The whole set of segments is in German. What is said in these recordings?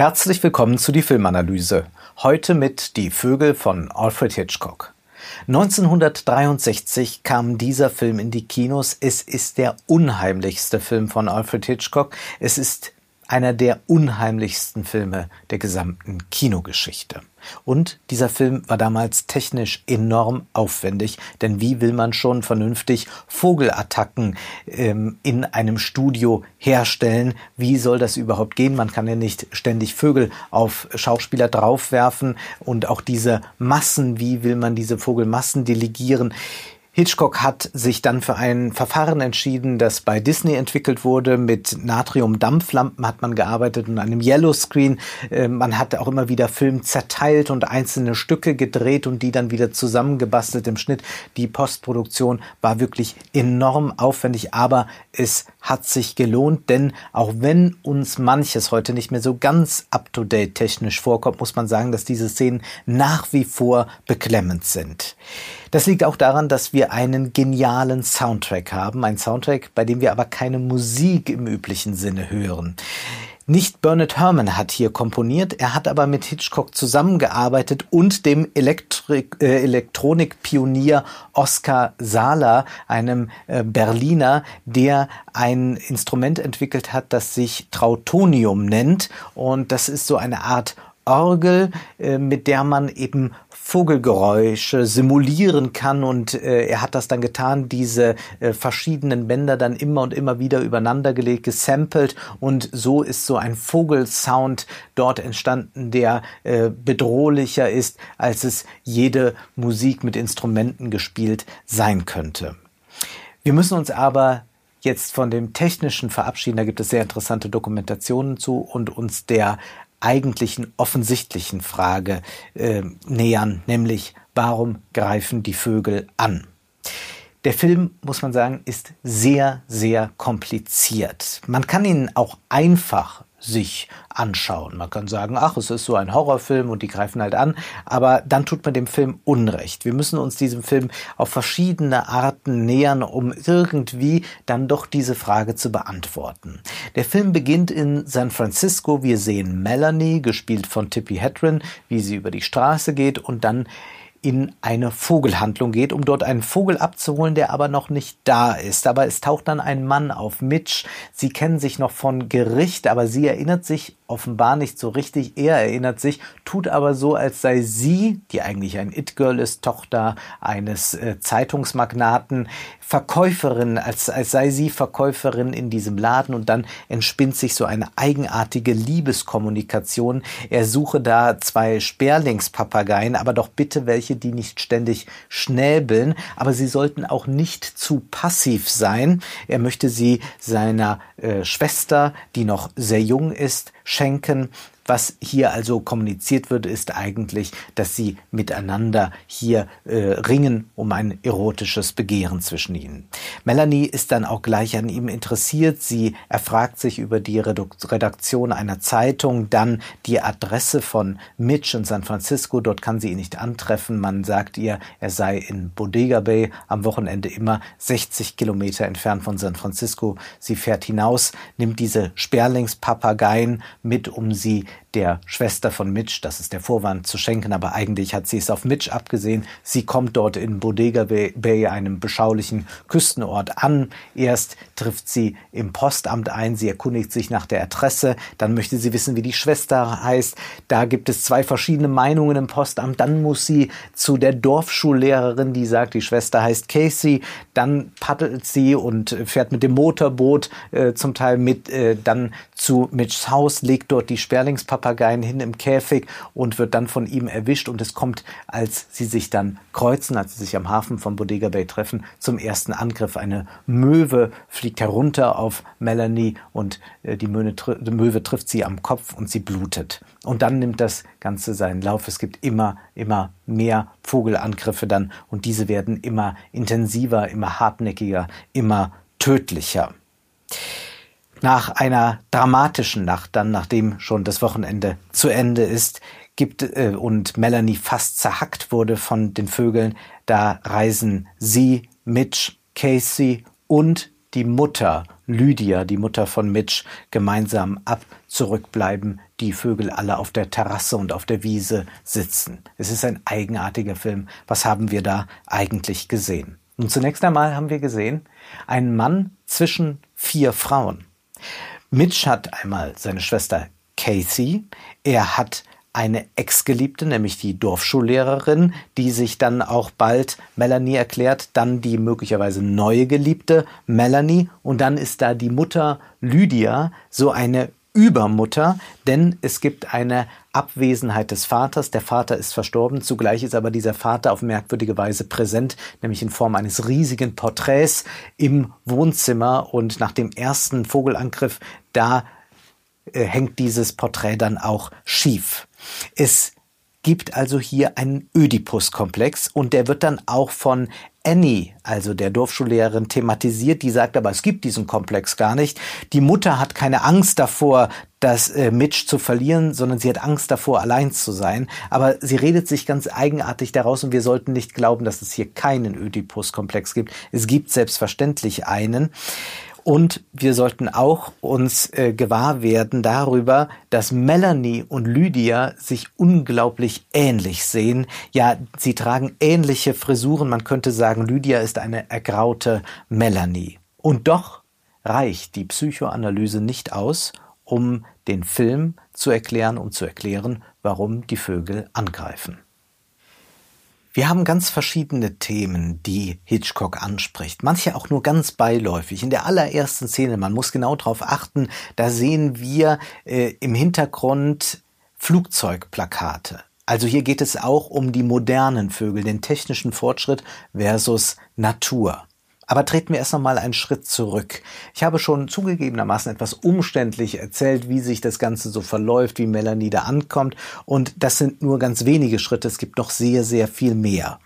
Herzlich willkommen zu die Filmanalyse. Heute mit Die Vögel von Alfred Hitchcock. 1963 kam dieser Film in die Kinos. Es ist der unheimlichste Film von Alfred Hitchcock. Es ist einer der unheimlichsten Filme der gesamten Kinogeschichte. Und dieser Film war damals technisch enorm aufwendig, denn wie will man schon vernünftig Vogelattacken ähm, in einem Studio herstellen? Wie soll das überhaupt gehen? Man kann ja nicht ständig Vögel auf Schauspieler draufwerfen und auch diese Massen, wie will man diese Vogelmassen delegieren? Hitchcock hat sich dann für ein Verfahren entschieden, das bei Disney entwickelt wurde. Mit Natrium-Dampflampen hat man gearbeitet und einem Yellowscreen. Äh, man hat auch immer wieder Film zerteilt und einzelne Stücke gedreht und die dann wieder zusammengebastelt im Schnitt. Die Postproduktion war wirklich enorm aufwendig, aber es hat sich gelohnt, denn auch wenn uns manches heute nicht mehr so ganz up-to-date technisch vorkommt, muss man sagen, dass diese Szenen nach wie vor beklemmend sind. Das liegt auch daran, dass wir einen genialen Soundtrack haben, ein Soundtrack, bei dem wir aber keine Musik im üblichen Sinne hören. Nicht Bernard Herrmann hat hier komponiert, er hat aber mit Hitchcock zusammengearbeitet und dem Elektrik, äh, Elektronikpionier Oskar Sala, einem äh, Berliner, der ein Instrument entwickelt hat, das sich Trautonium nennt. Und das ist so eine Art Orgel, äh, mit der man eben Vogelgeräusche simulieren kann und äh, er hat das dann getan, diese äh, verschiedenen Bänder dann immer und immer wieder übereinander gelegt, gesampelt und so ist so ein Vogelsound dort entstanden, der äh, bedrohlicher ist, als es jede Musik mit Instrumenten gespielt sein könnte. Wir müssen uns aber jetzt von dem Technischen verabschieden. Da gibt es sehr interessante Dokumentationen zu und uns der eigentlichen offensichtlichen Frage äh, nähern, nämlich warum greifen die Vögel an? Der Film, muss man sagen, ist sehr, sehr kompliziert. Man kann ihn auch einfach sich anschauen. Man kann sagen, ach, es ist so ein Horrorfilm und die greifen halt an, aber dann tut man dem Film Unrecht. Wir müssen uns diesem Film auf verschiedene Arten nähern, um irgendwie dann doch diese Frage zu beantworten. Der Film beginnt in San Francisco. Wir sehen Melanie, gespielt von Tippi Hedren, wie sie über die Straße geht und dann in eine Vogelhandlung geht, um dort einen Vogel abzuholen, der aber noch nicht da ist. Aber es taucht dann ein Mann auf, Mitch. Sie kennen sich noch von Gericht, aber sie erinnert sich offenbar nicht so richtig. Er erinnert sich, tut aber so, als sei sie, die eigentlich ein It-Girl ist, Tochter eines äh, Zeitungsmagnaten, Verkäuferin, als, als sei sie Verkäuferin in diesem Laden und dann entspinnt sich so eine eigenartige Liebeskommunikation. Er suche da zwei Sperlingspapageien, aber doch bitte welche, die nicht ständig schnäbeln, aber sie sollten auch nicht zu passiv sein. Er möchte sie seiner äh, Schwester, die noch sehr jung ist, schenken. Was hier also kommuniziert wird, ist eigentlich, dass sie miteinander hier äh, ringen um ein erotisches Begehren zwischen ihnen. Melanie ist dann auch gleich an ihm interessiert. Sie erfragt sich über die Redaktion einer Zeitung, dann die Adresse von Mitch in San Francisco. Dort kann sie ihn nicht antreffen. Man sagt ihr, er sei in Bodega Bay am Wochenende immer 60 Kilometer entfernt von San Francisco. Sie fährt hinaus, nimmt diese Sperlingspapageien mit, um sie der Schwester von Mitch, das ist der Vorwand, zu schenken, aber eigentlich hat sie es auf Mitch abgesehen. Sie kommt dort in Bodega Bay, einem beschaulichen Küstenort, an. Erst trifft sie im Postamt ein, sie erkundigt sich nach der Adresse, dann möchte sie wissen, wie die Schwester heißt. Da gibt es zwei verschiedene Meinungen im Postamt. Dann muss sie zu der Dorfschullehrerin, die sagt, die Schwester heißt Casey. Dann paddelt sie und fährt mit dem Motorboot äh, zum Teil mit, äh, dann zu Mitchs Haus, legt dort die Sperlingspapiere Papageien hin im Käfig und wird dann von ihm erwischt. Und es kommt, als sie sich dann kreuzen, als sie sich am Hafen von Bodega Bay treffen, zum ersten Angriff. Eine Möwe fliegt herunter auf Melanie und äh, die Möwe, die Möwe trifft sie am Kopf und sie blutet. Und dann nimmt das Ganze seinen Lauf. Es gibt immer, immer mehr Vogelangriffe dann und diese werden immer intensiver, immer hartnäckiger, immer tödlicher. Nach einer dramatischen Nacht, dann nachdem schon das Wochenende zu Ende ist, gibt äh, und Melanie fast zerhackt wurde von den Vögeln, da reisen sie, Mitch, Casey und die Mutter Lydia, die Mutter von Mitch, gemeinsam ab. Zurückbleiben die Vögel alle auf der Terrasse und auf der Wiese sitzen. Es ist ein eigenartiger Film. Was haben wir da eigentlich gesehen? Nun zunächst einmal haben wir gesehen, einen Mann zwischen vier Frauen. Mitch hat einmal seine Schwester Casey, er hat eine Ex-Geliebte, nämlich die Dorfschullehrerin, die sich dann auch bald Melanie erklärt, dann die möglicherweise neue Geliebte Melanie. Und dann ist da die Mutter Lydia, so eine Übermutter, denn es gibt eine Abwesenheit des Vaters. Der Vater ist verstorben, zugleich ist aber dieser Vater auf merkwürdige Weise präsent, nämlich in Form eines riesigen Porträts im Wohnzimmer und nach dem ersten Vogelangriff, da äh, hängt dieses Porträt dann auch schief. Es gibt also hier einen Ödipus-Komplex und der wird dann auch von Annie, also der Dorfschullehrerin, thematisiert. Die sagt aber, es gibt diesen Komplex gar nicht. Die Mutter hat keine Angst davor, das äh, Mitch zu verlieren, sondern sie hat Angst davor, allein zu sein. Aber sie redet sich ganz eigenartig daraus und wir sollten nicht glauben, dass es hier keinen Ödipus-Komplex gibt. Es gibt selbstverständlich einen. Und wir sollten auch uns äh, gewahr werden darüber, dass Melanie und Lydia sich unglaublich ähnlich sehen. Ja, sie tragen ähnliche Frisuren. Man könnte sagen, Lydia ist eine ergraute Melanie. Und doch reicht die Psychoanalyse nicht aus, um den Film zu erklären und zu erklären, warum die Vögel angreifen. Wir haben ganz verschiedene Themen, die Hitchcock anspricht. Manche auch nur ganz beiläufig. In der allerersten Szene, man muss genau darauf achten, da sehen wir äh, im Hintergrund Flugzeugplakate. Also hier geht es auch um die modernen Vögel, den technischen Fortschritt versus Natur. Aber treten wir erst noch mal einen Schritt zurück. Ich habe schon zugegebenermaßen etwas umständlich erzählt, wie sich das Ganze so verläuft, wie Melanie da ankommt. Und das sind nur ganz wenige Schritte. Es gibt noch sehr, sehr viel mehr.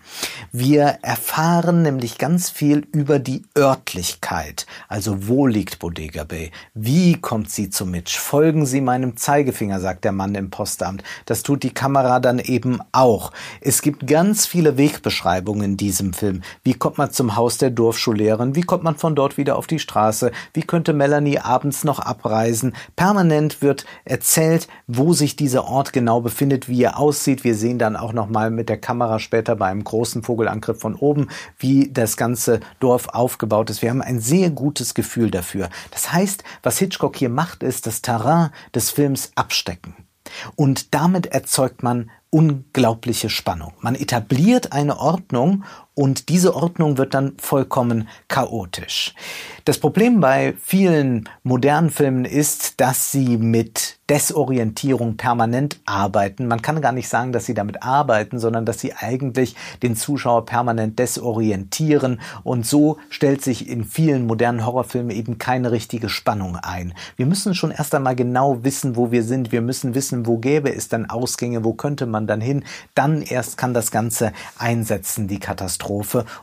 Wir erfahren nämlich ganz viel über die Örtlichkeit. Also wo liegt Bodega Bay? Wie kommt sie zu Mitch? Folgen Sie meinem Zeigefinger, sagt der Mann im Postamt. Das tut die Kamera dann eben auch. Es gibt ganz viele Wegbeschreibungen in diesem Film. Wie kommt man zum Haus der Dorfschule? Grundschullehrerin? Wie kommt man von dort wieder auf die Straße? Wie könnte Melanie abends noch abreisen? Permanent wird erzählt, wo sich dieser Ort genau befindet, wie er aussieht. Wir sehen dann auch noch mal mit der Kamera später bei einem großen Vogelangriff von oben, wie das ganze Dorf aufgebaut ist. Wir haben ein sehr gutes Gefühl dafür. Das heißt, was Hitchcock hier macht, ist das Terrain des Films abstecken. Und damit erzeugt man unglaubliche Spannung. Man etabliert eine Ordnung und diese Ordnung wird dann vollkommen chaotisch. Das Problem bei vielen modernen Filmen ist, dass sie mit Desorientierung permanent arbeiten. Man kann gar nicht sagen, dass sie damit arbeiten, sondern dass sie eigentlich den Zuschauer permanent desorientieren. Und so stellt sich in vielen modernen Horrorfilmen eben keine richtige Spannung ein. Wir müssen schon erst einmal genau wissen, wo wir sind. Wir müssen wissen, wo gäbe es dann Ausgänge, wo könnte man dann hin. Dann erst kann das Ganze einsetzen, die Katastrophe.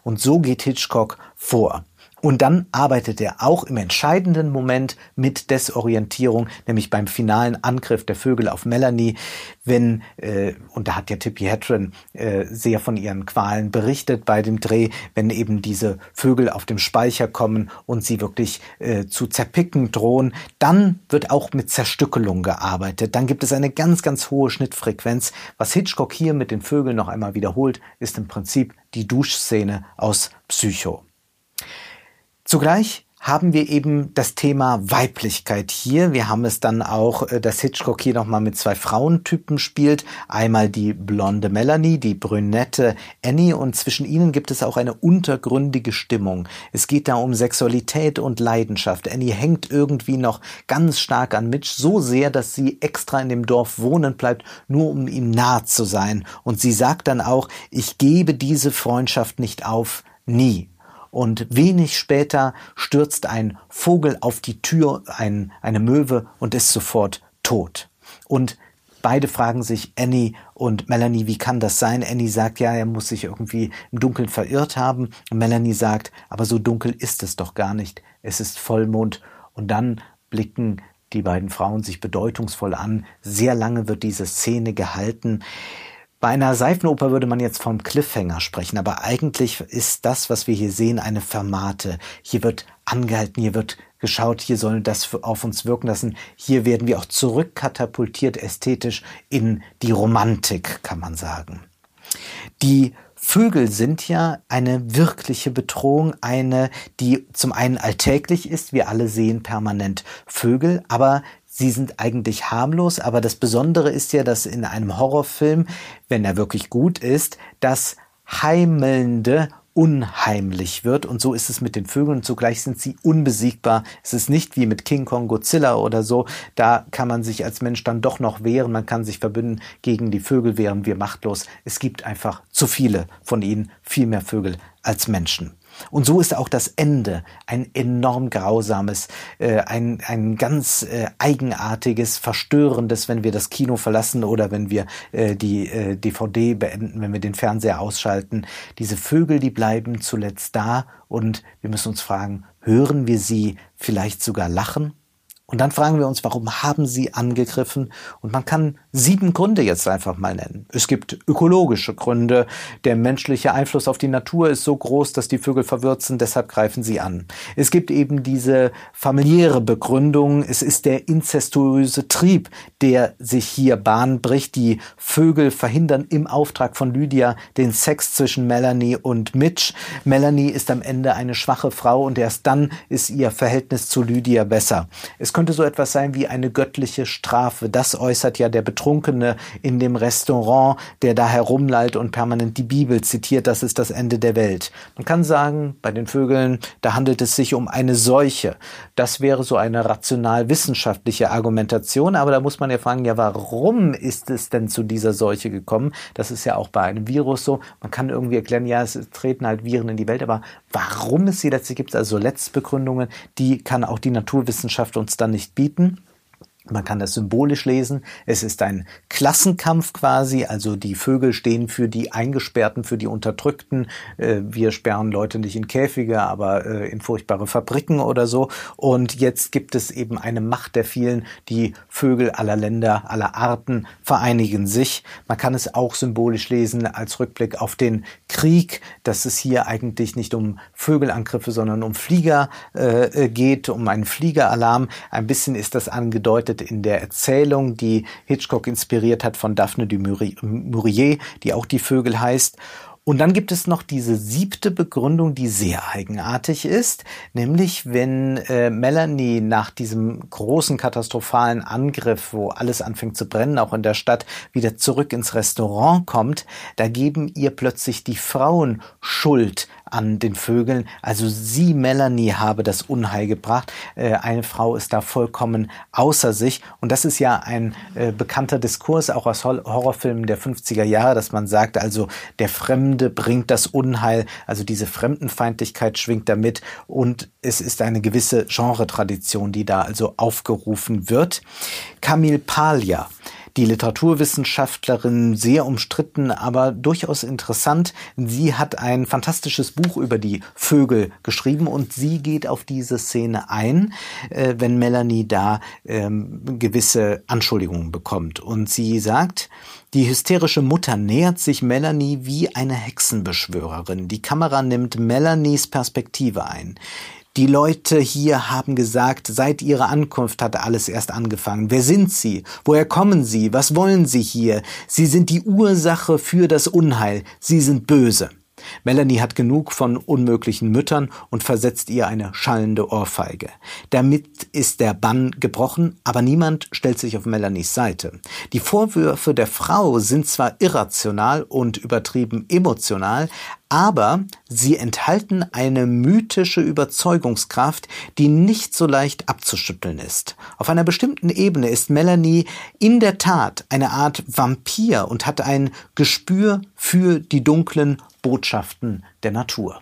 Und so geht Hitchcock vor. Und dann arbeitet er auch im entscheidenden Moment mit Desorientierung, nämlich beim finalen Angriff der Vögel auf Melanie, wenn, äh, und da hat ja Tippi Hedren äh, sehr von ihren Qualen berichtet bei dem Dreh, wenn eben diese Vögel auf dem Speicher kommen und sie wirklich äh, zu zerpicken drohen, dann wird auch mit Zerstückelung gearbeitet. Dann gibt es eine ganz, ganz hohe Schnittfrequenz. Was Hitchcock hier mit den Vögeln noch einmal wiederholt, ist im Prinzip die Duschszene aus Psycho. Zugleich haben wir eben das Thema Weiblichkeit hier. Wir haben es dann auch, äh, dass Hitchcock hier nochmal mit zwei Frauentypen spielt. Einmal die blonde Melanie, die brünette Annie und zwischen ihnen gibt es auch eine untergründige Stimmung. Es geht da um Sexualität und Leidenschaft. Annie hängt irgendwie noch ganz stark an Mitch, so sehr, dass sie extra in dem Dorf wohnen bleibt, nur um ihm nahe zu sein. Und sie sagt dann auch, ich gebe diese Freundschaft nicht auf, nie und wenig später stürzt ein Vogel auf die Tür, ein, eine Möwe und ist sofort tot. Und beide fragen sich, Annie und Melanie, wie kann das sein? Annie sagt, ja, er muss sich irgendwie im Dunkeln verirrt haben. Und Melanie sagt, aber so dunkel ist es doch gar nicht. Es ist Vollmond. Und dann blicken die beiden Frauen sich bedeutungsvoll an. Sehr lange wird diese Szene gehalten. Bei einer Seifenoper würde man jetzt vom Cliffhanger sprechen, aber eigentlich ist das, was wir hier sehen, eine Fermate. Hier wird angehalten, hier wird geschaut, hier soll das auf uns wirken lassen. Hier werden wir auch zurückkatapultiert ästhetisch in die Romantik, kann man sagen. Die Vögel sind ja eine wirkliche Bedrohung, eine, die zum einen alltäglich ist. Wir alle sehen permanent Vögel, aber sie sind eigentlich harmlos. Aber das Besondere ist ja, dass in einem Horrorfilm, wenn er wirklich gut ist, das heimelnde unheimlich wird. Und so ist es mit den Vögeln. Und zugleich sind sie unbesiegbar. Es ist nicht wie mit King Kong, Godzilla oder so. Da kann man sich als Mensch dann doch noch wehren. Man kann sich verbünden gegen die Vögel, wären wir machtlos. Es gibt einfach zu viele von ihnen, viel mehr Vögel als Menschen. Und so ist auch das Ende ein enorm grausames, äh, ein, ein ganz äh, eigenartiges, verstörendes, wenn wir das Kino verlassen oder wenn wir äh, die äh, DVD beenden, wenn wir den Fernseher ausschalten. Diese Vögel, die bleiben zuletzt da und wir müssen uns fragen, hören wir sie vielleicht sogar lachen? Und dann fragen wir uns, warum haben sie angegriffen? Und man kann sieben Gründe jetzt einfach mal nennen. Es gibt ökologische Gründe. Der menschliche Einfluss auf die Natur ist so groß, dass die Vögel verwirrt sind, deshalb greifen sie an. Es gibt eben diese familiäre Begründung. Es ist der inzestuöse Trieb, der sich hier Bahn bricht. Die Vögel verhindern im Auftrag von Lydia den Sex zwischen Melanie und Mitch. Melanie ist am Ende eine schwache Frau und erst dann ist ihr Verhältnis zu Lydia besser. Es könnte so etwas sein wie eine göttliche Strafe. Das äußert ja der Betrunkene in dem Restaurant, der da herumlallt und permanent die Bibel zitiert. Das ist das Ende der Welt. Man kann sagen, bei den Vögeln, da handelt es sich um eine Seuche. Das wäre so eine rational-wissenschaftliche Argumentation. Aber da muss man ja fragen, ja, warum ist es denn zu dieser Seuche gekommen? Das ist ja auch bei einem Virus so. Man kann irgendwie erklären, ja, es treten halt Viren in die Welt. Aber warum es sie letztlich gibt, also Letztbegründungen, die kann auch die Naturwissenschaft uns dann nicht bieten. Man kann das symbolisch lesen. Es ist ein Klassenkampf quasi. Also die Vögel stehen für die Eingesperrten, für die Unterdrückten. Äh, wir sperren Leute nicht in Käfige, aber äh, in furchtbare Fabriken oder so. Und jetzt gibt es eben eine Macht der vielen. Die Vögel aller Länder, aller Arten vereinigen sich. Man kann es auch symbolisch lesen als Rückblick auf den Krieg, dass es hier eigentlich nicht um Vögelangriffe, sondern um Flieger äh, geht, um einen Fliegeralarm. Ein bisschen ist das angedeutet in der Erzählung, die Hitchcock inspiriert hat von Daphne du Maurier, die auch die Vögel heißt. Und dann gibt es noch diese siebte Begründung, die sehr eigenartig ist, nämlich wenn äh, Melanie nach diesem großen katastrophalen Angriff, wo alles anfängt zu brennen, auch in der Stadt, wieder zurück ins Restaurant kommt, da geben ihr plötzlich die Frauen Schuld an den Vögeln. Also sie, Melanie, habe das Unheil gebracht. Äh, eine Frau ist da vollkommen außer sich. Und das ist ja ein äh, bekannter Diskurs, auch aus Horrorfilmen der 50er Jahre, dass man sagt, also der Fremde bringt das Unheil, also diese Fremdenfeindlichkeit schwingt damit und es ist eine gewisse Genre-Tradition, die da also aufgerufen wird. Camille Paglia die Literaturwissenschaftlerin, sehr umstritten, aber durchaus interessant. Sie hat ein fantastisches Buch über die Vögel geschrieben und sie geht auf diese Szene ein, äh, wenn Melanie da ähm, gewisse Anschuldigungen bekommt. Und sie sagt, die hysterische Mutter nähert sich Melanie wie eine Hexenbeschwörerin. Die Kamera nimmt Melanies Perspektive ein. Die Leute hier haben gesagt, seit ihrer Ankunft hat alles erst angefangen. Wer sind sie? Woher kommen sie? Was wollen sie hier? Sie sind die Ursache für das Unheil. Sie sind böse. Melanie hat genug von unmöglichen Müttern und versetzt ihr eine schallende Ohrfeige. Damit ist der Bann gebrochen, aber niemand stellt sich auf Melanies Seite. Die Vorwürfe der Frau sind zwar irrational und übertrieben emotional, aber sie enthalten eine mythische Überzeugungskraft, die nicht so leicht abzuschütteln ist. Auf einer bestimmten Ebene ist Melanie in der Tat eine Art Vampir und hat ein Gespür für die dunklen Botschaften der Natur.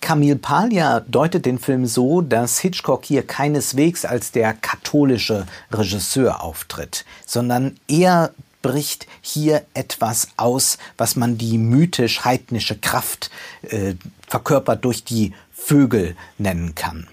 Camille Paglia deutet den Film so, dass Hitchcock hier keineswegs als der katholische Regisseur auftritt, sondern eher bricht hier etwas aus, was man die mythisch-heidnische Kraft äh, verkörpert durch die Vögel nennen kann.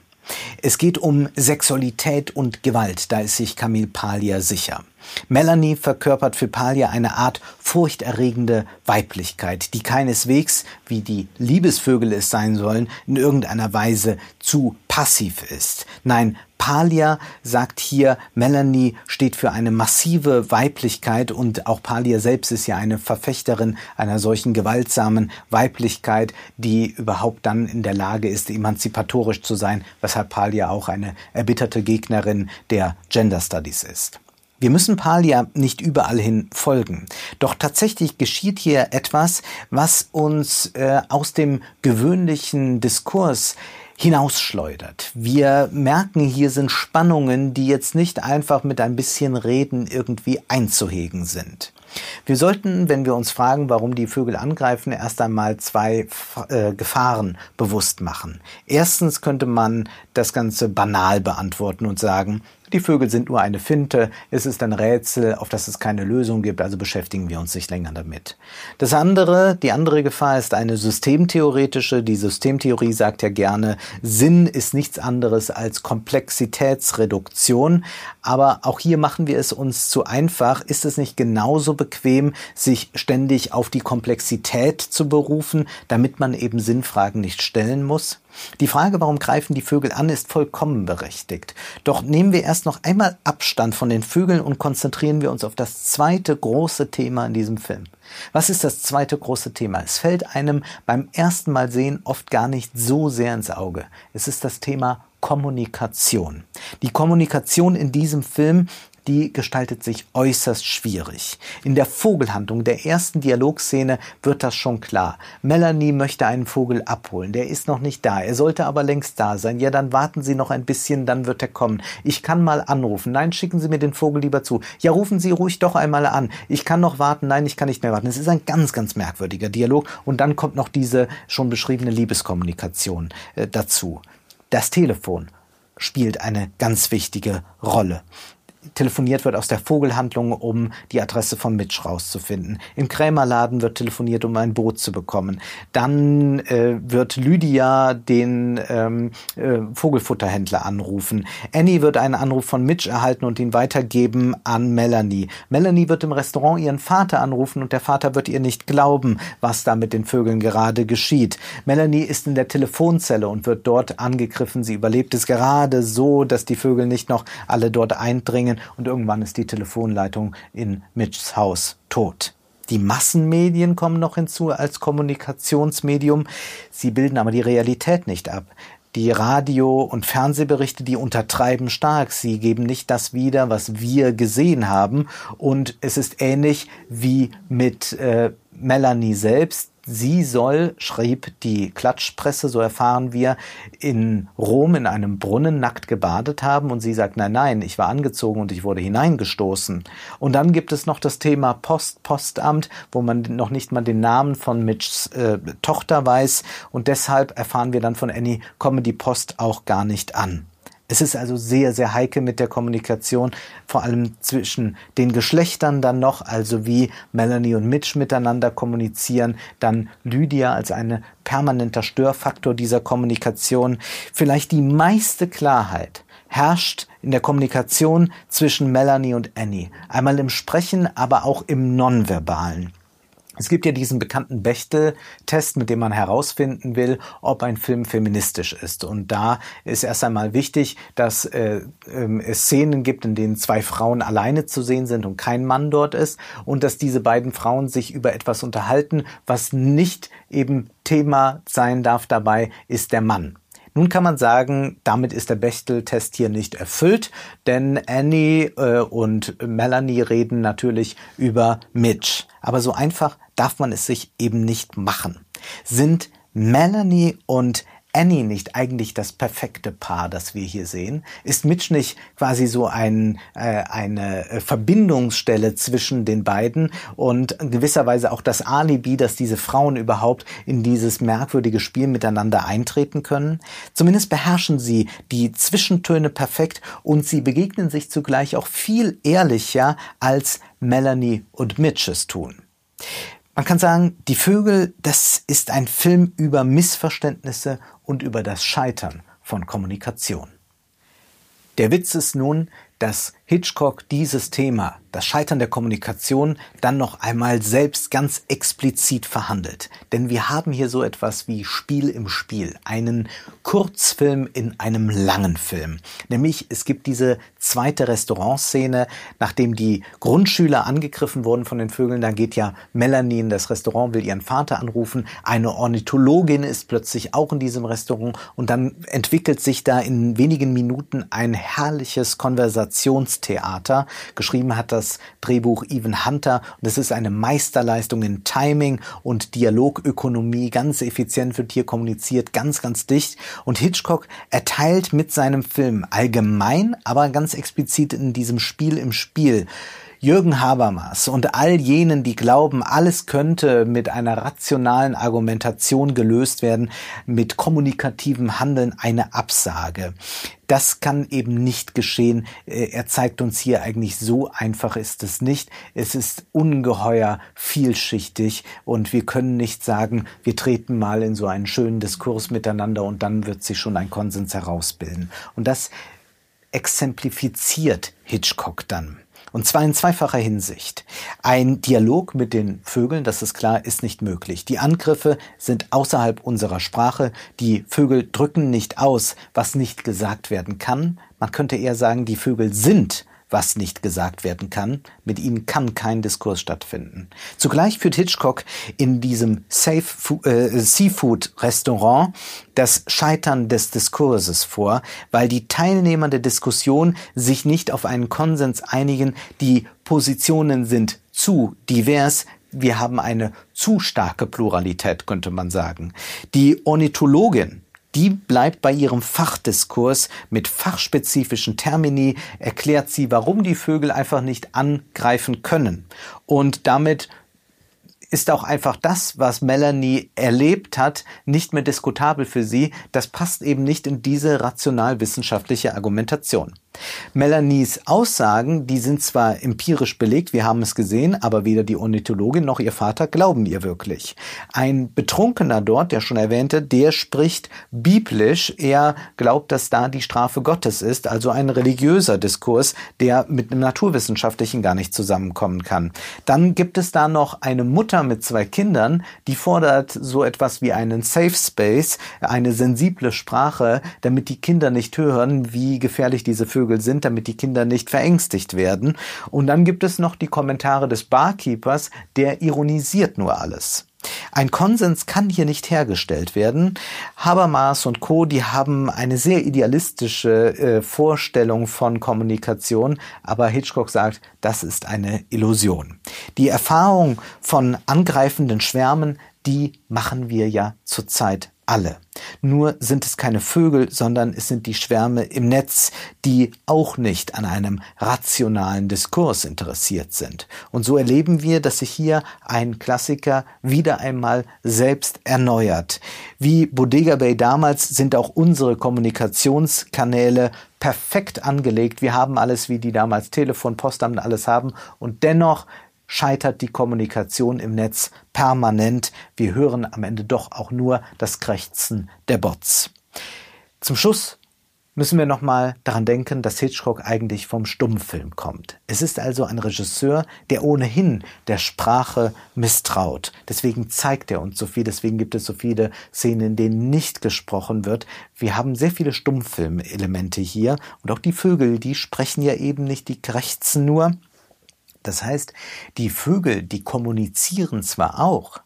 Es geht um Sexualität und Gewalt, da ist sich Camille Paglia sicher. Melanie verkörpert für Palia eine Art furchterregende Weiblichkeit, die keineswegs, wie die Liebesvögel es sein sollen, in irgendeiner Weise zu passiv ist. Nein, Palia sagt hier, Melanie steht für eine massive Weiblichkeit und auch Palia selbst ist ja eine Verfechterin einer solchen gewaltsamen Weiblichkeit, die überhaupt dann in der Lage ist, emanzipatorisch zu sein, weshalb Palia auch eine erbitterte Gegnerin der Gender Studies ist. Wir müssen Palia nicht überall hin folgen. Doch tatsächlich geschieht hier etwas, was uns äh, aus dem gewöhnlichen Diskurs hinausschleudert. Wir merken, hier sind Spannungen, die jetzt nicht einfach mit ein bisschen Reden irgendwie einzuhegen sind. Wir sollten, wenn wir uns fragen, warum die Vögel angreifen, erst einmal zwei äh, Gefahren bewusst machen. Erstens könnte man das Ganze banal beantworten und sagen, die Vögel sind nur eine Finte, es ist ein Rätsel, auf das es keine Lösung gibt, also beschäftigen wir uns nicht länger damit. Das andere, die andere Gefahr ist eine systemtheoretische. Die Systemtheorie sagt ja gerne, Sinn ist nichts anderes als Komplexitätsreduktion. Aber auch hier machen wir es uns zu einfach. Ist es nicht genauso bequem, sich ständig auf die Komplexität zu berufen, damit man eben Sinnfragen nicht stellen muss? Die Frage, warum greifen die Vögel an, ist vollkommen berechtigt. Doch nehmen wir erst noch einmal Abstand von den Vögeln und konzentrieren wir uns auf das zweite große Thema in diesem Film. Was ist das zweite große Thema? Es fällt einem beim ersten Mal sehen oft gar nicht so sehr ins Auge. Es ist das Thema Kommunikation. Die Kommunikation in diesem Film die gestaltet sich äußerst schwierig. In der Vogelhandlung, der ersten Dialogszene, wird das schon klar. Melanie möchte einen Vogel abholen. Der ist noch nicht da. Er sollte aber längst da sein. Ja, dann warten Sie noch ein bisschen, dann wird er kommen. Ich kann mal anrufen. Nein, schicken Sie mir den Vogel lieber zu. Ja, rufen Sie ruhig doch einmal an. Ich kann noch warten. Nein, ich kann nicht mehr warten. Es ist ein ganz, ganz merkwürdiger Dialog. Und dann kommt noch diese schon beschriebene Liebeskommunikation äh, dazu. Das Telefon spielt eine ganz wichtige Rolle telefoniert wird aus der Vogelhandlung, um die Adresse von Mitch rauszufinden. Im Krämerladen wird telefoniert, um ein Boot zu bekommen. Dann äh, wird Lydia den ähm, äh, Vogelfutterhändler anrufen. Annie wird einen Anruf von Mitch erhalten und ihn weitergeben an Melanie. Melanie wird im Restaurant ihren Vater anrufen und der Vater wird ihr nicht glauben, was da mit den Vögeln gerade geschieht. Melanie ist in der Telefonzelle und wird dort angegriffen. Sie überlebt es gerade so, dass die Vögel nicht noch alle dort eindringen und irgendwann ist die Telefonleitung in Mitchs Haus tot. Die Massenmedien kommen noch hinzu als Kommunikationsmedium. Sie bilden aber die Realität nicht ab. Die Radio- und Fernsehberichte, die untertreiben stark. Sie geben nicht das wieder, was wir gesehen haben. Und es ist ähnlich wie mit äh, Melanie selbst, Sie soll, schrieb die Klatschpresse, so erfahren wir, in Rom in einem Brunnen nackt gebadet haben und sie sagt, nein, nein, ich war angezogen und ich wurde hineingestoßen. Und dann gibt es noch das Thema Post, Postamt, wo man noch nicht mal den Namen von Mitchs äh, Tochter weiß und deshalb erfahren wir dann von Annie, komme die Post auch gar nicht an. Es ist also sehr, sehr heikel mit der Kommunikation, vor allem zwischen den Geschlechtern dann noch, also wie Melanie und Mitch miteinander kommunizieren, dann Lydia als ein permanenter Störfaktor dieser Kommunikation. Vielleicht die meiste Klarheit herrscht in der Kommunikation zwischen Melanie und Annie. Einmal im Sprechen, aber auch im Nonverbalen. Es gibt ja diesen bekannten Bechtel-Test, mit dem man herausfinden will, ob ein Film feministisch ist. Und da ist erst einmal wichtig, dass äh, äh, es Szenen gibt, in denen zwei Frauen alleine zu sehen sind und kein Mann dort ist und dass diese beiden Frauen sich über etwas unterhalten, was nicht eben Thema sein darf dabei, ist der Mann. Nun kann man sagen, damit ist der Bechtel-Test hier nicht erfüllt, denn Annie äh, und Melanie reden natürlich über Mitch. Aber so einfach darf man es sich eben nicht machen. Sind Melanie und Annie nicht eigentlich das perfekte Paar, das wir hier sehen? Ist Mitch nicht quasi so ein, äh, eine Verbindungsstelle zwischen den beiden und in gewisser Weise auch das Alibi, dass diese Frauen überhaupt in dieses merkwürdige Spiel miteinander eintreten können? Zumindest beherrschen sie die Zwischentöne perfekt und sie begegnen sich zugleich auch viel ehrlicher als Melanie und Mitch es tun. Man kann sagen, die Vögel, das ist ein Film über Missverständnisse und über das Scheitern von Kommunikation. Der Witz ist nun, dass Hitchcock dieses Thema, das Scheitern der Kommunikation, dann noch einmal selbst ganz explizit verhandelt. Denn wir haben hier so etwas wie Spiel im Spiel, einen Kurzfilm in einem langen Film. Nämlich es gibt diese zweite Restaurantszene, nachdem die Grundschüler angegriffen wurden von den Vögeln, da geht ja Melanie in das Restaurant, will ihren Vater anrufen, eine Ornithologin ist plötzlich auch in diesem Restaurant und dann entwickelt sich da in wenigen Minuten ein herrliches Konversationstheater. Geschrieben hat das Drehbuch Even Hunter und es ist eine Meisterleistung in Timing und Dialogökonomie. Ganz effizient wird hier kommuniziert, ganz, ganz dicht. Und Hitchcock erteilt mit seinem Film allgemein, aber ganz explizit in diesem Spiel im Spiel Jürgen Habermas und all jenen, die glauben, alles könnte mit einer rationalen Argumentation gelöst werden, mit kommunikativem Handeln eine Absage. Das kann eben nicht geschehen. Äh, er zeigt uns hier eigentlich, so einfach ist es nicht. Es ist ungeheuer vielschichtig und wir können nicht sagen, wir treten mal in so einen schönen Diskurs miteinander und dann wird sich schon ein Konsens herausbilden. Und das exemplifiziert Hitchcock dann. Und zwar in zweifacher Hinsicht. Ein Dialog mit den Vögeln, das ist klar, ist nicht möglich. Die Angriffe sind außerhalb unserer Sprache. Die Vögel drücken nicht aus, was nicht gesagt werden kann. Man könnte eher sagen, die Vögel sind was nicht gesagt werden kann. Mit ihnen kann kein Diskurs stattfinden. Zugleich führt Hitchcock in diesem Safe äh, Seafood Restaurant das Scheitern des Diskurses vor, weil die Teilnehmer der Diskussion sich nicht auf einen Konsens einigen. Die Positionen sind zu divers, wir haben eine zu starke Pluralität, könnte man sagen. Die Ornithologin, die bleibt bei ihrem Fachdiskurs mit fachspezifischen Termini, erklärt sie, warum die Vögel einfach nicht angreifen können. Und damit ist auch einfach das, was Melanie erlebt hat, nicht mehr diskutabel für sie. Das passt eben nicht in diese rational-wissenschaftliche Argumentation. Melanies Aussagen, die sind zwar empirisch belegt, wir haben es gesehen, aber weder die Ornithologin noch ihr Vater glauben ihr wirklich. Ein Betrunkener dort, der schon erwähnte, der spricht biblisch, er glaubt, dass da die Strafe Gottes ist, also ein religiöser Diskurs, der mit einem naturwissenschaftlichen gar nicht zusammenkommen kann. Dann gibt es da noch eine Mutter mit zwei Kindern, die fordert so etwas wie einen Safe Space, eine sensible Sprache, damit die Kinder nicht hören, wie gefährlich diese Vögel Vögel sind, damit die Kinder nicht verängstigt werden. Und dann gibt es noch die Kommentare des Barkeepers, der ironisiert nur alles. Ein Konsens kann hier nicht hergestellt werden. Habermas und Co., die haben eine sehr idealistische äh, Vorstellung von Kommunikation, aber Hitchcock sagt, das ist eine Illusion. Die Erfahrung von angreifenden Schwärmen, die machen wir ja zurzeit alle. Nur sind es keine Vögel, sondern es sind die Schwärme im Netz, die auch nicht an einem rationalen Diskurs interessiert sind. Und so erleben wir, dass sich hier ein Klassiker wieder einmal selbst erneuert. Wie Bodega Bay damals sind auch unsere Kommunikationskanäle perfekt angelegt. Wir haben alles, wie die damals Telefon, Postamt alles haben. Und dennoch scheitert die Kommunikation im Netz permanent. Wir hören am Ende doch auch nur das Krächzen der Bots. Zum Schluss müssen wir nochmal daran denken, dass Hitchcock eigentlich vom Stummfilm kommt. Es ist also ein Regisseur, der ohnehin der Sprache misstraut. Deswegen zeigt er uns so viel, deswegen gibt es so viele Szenen, in denen nicht gesprochen wird. Wir haben sehr viele Stummfilmelemente hier und auch die Vögel, die sprechen ja eben nicht, die krächzen nur. Das heißt, die Vögel, die kommunizieren zwar auch,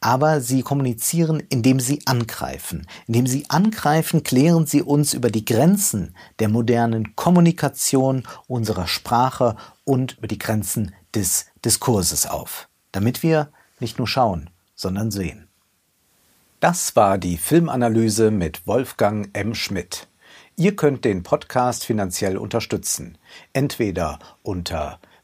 aber sie kommunizieren, indem sie angreifen. Indem sie angreifen, klären sie uns über die Grenzen der modernen Kommunikation, unserer Sprache und über die Grenzen des Diskurses auf, damit wir nicht nur schauen, sondern sehen. Das war die Filmanalyse mit Wolfgang M. Schmidt. Ihr könnt den Podcast finanziell unterstützen, entweder unter